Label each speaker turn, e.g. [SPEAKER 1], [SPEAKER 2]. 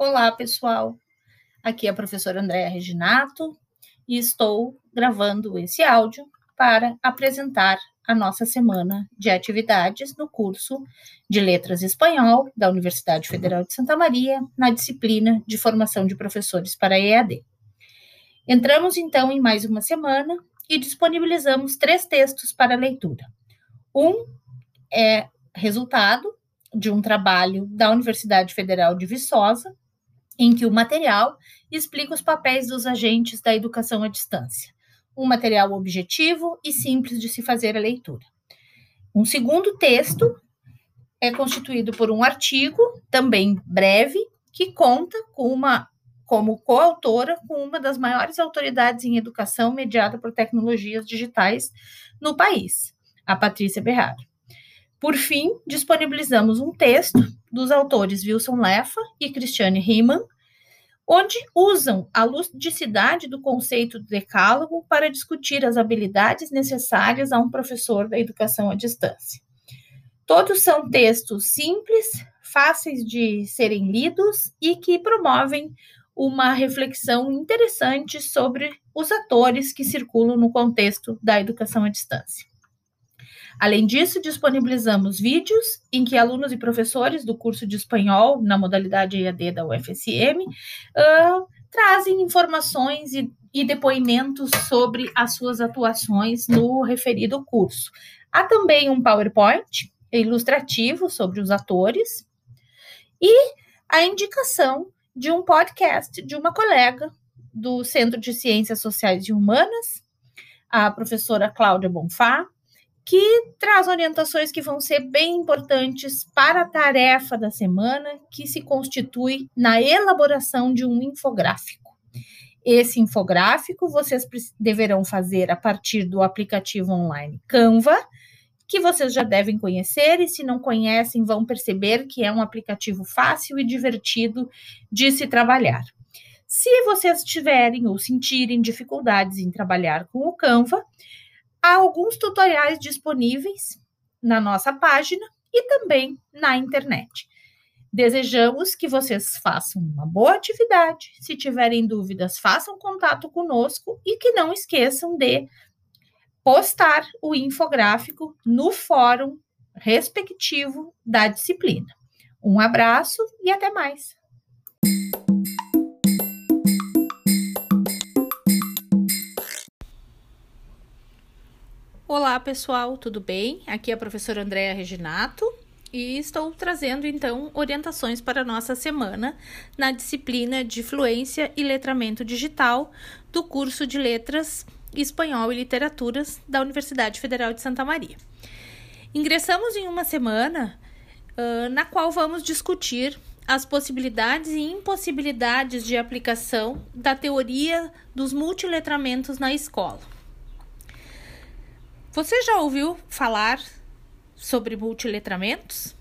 [SPEAKER 1] Olá, pessoal. Aqui é a professora Andréa Reginato e estou gravando esse áudio para apresentar a nossa semana de atividades no curso de Letras Espanhol da Universidade Federal de Santa Maria, na disciplina de formação de professores para EAD. Entramos então em mais uma semana e disponibilizamos três textos para leitura. Um é resultado de um trabalho da Universidade Federal de Viçosa, em que o material explica os papéis dos agentes da educação à distância. Um material objetivo e simples de se fazer a leitura. Um segundo texto é constituído por um artigo, também breve, que conta com uma como coautora com uma das maiores autoridades em educação mediada por tecnologias digitais no país, a Patrícia Berraro. Por fim, disponibilizamos um texto dos autores Wilson Leffa e Cristiane Riemann, onde usam a ludicidade do conceito do decálogo para discutir as habilidades necessárias a um professor da educação à distância. Todos são textos simples, fáceis de serem lidos e que promovem uma reflexão interessante sobre os atores que circulam no contexto da educação à distância. Além disso, disponibilizamos vídeos em que alunos e professores do curso de espanhol na modalidade EAD da UFSM uh, trazem informações e, e depoimentos sobre as suas atuações no referido curso. Há também um PowerPoint ilustrativo sobre os atores e a indicação de um podcast de uma colega do Centro de Ciências Sociais e Humanas, a professora Cláudia Bonfá, que traz orientações que vão ser bem importantes para a tarefa da semana, que se constitui na elaboração de um infográfico. Esse infográfico vocês deverão fazer a partir do aplicativo online Canva, que vocês já devem conhecer, e se não conhecem, vão perceber que é um aplicativo fácil e divertido de se trabalhar. Se vocês tiverem ou sentirem dificuldades em trabalhar com o Canva, Há alguns tutoriais disponíveis na nossa página e também na internet. Desejamos que vocês façam uma boa atividade. Se tiverem dúvidas, façam contato conosco e que não esqueçam de postar o infográfico no fórum respectivo da disciplina. Um abraço e até mais! Olá, pessoal, tudo bem? Aqui é a professora Andréa Reginato e estou trazendo então orientações para a nossa semana na disciplina de Fluência e Letramento Digital do curso de Letras Espanhol e Literaturas da Universidade Federal de Santa Maria. Ingressamos em uma semana uh, na qual vamos discutir as possibilidades e impossibilidades de aplicação da teoria dos multiletramentos na escola. Você já ouviu falar sobre multiletramentos?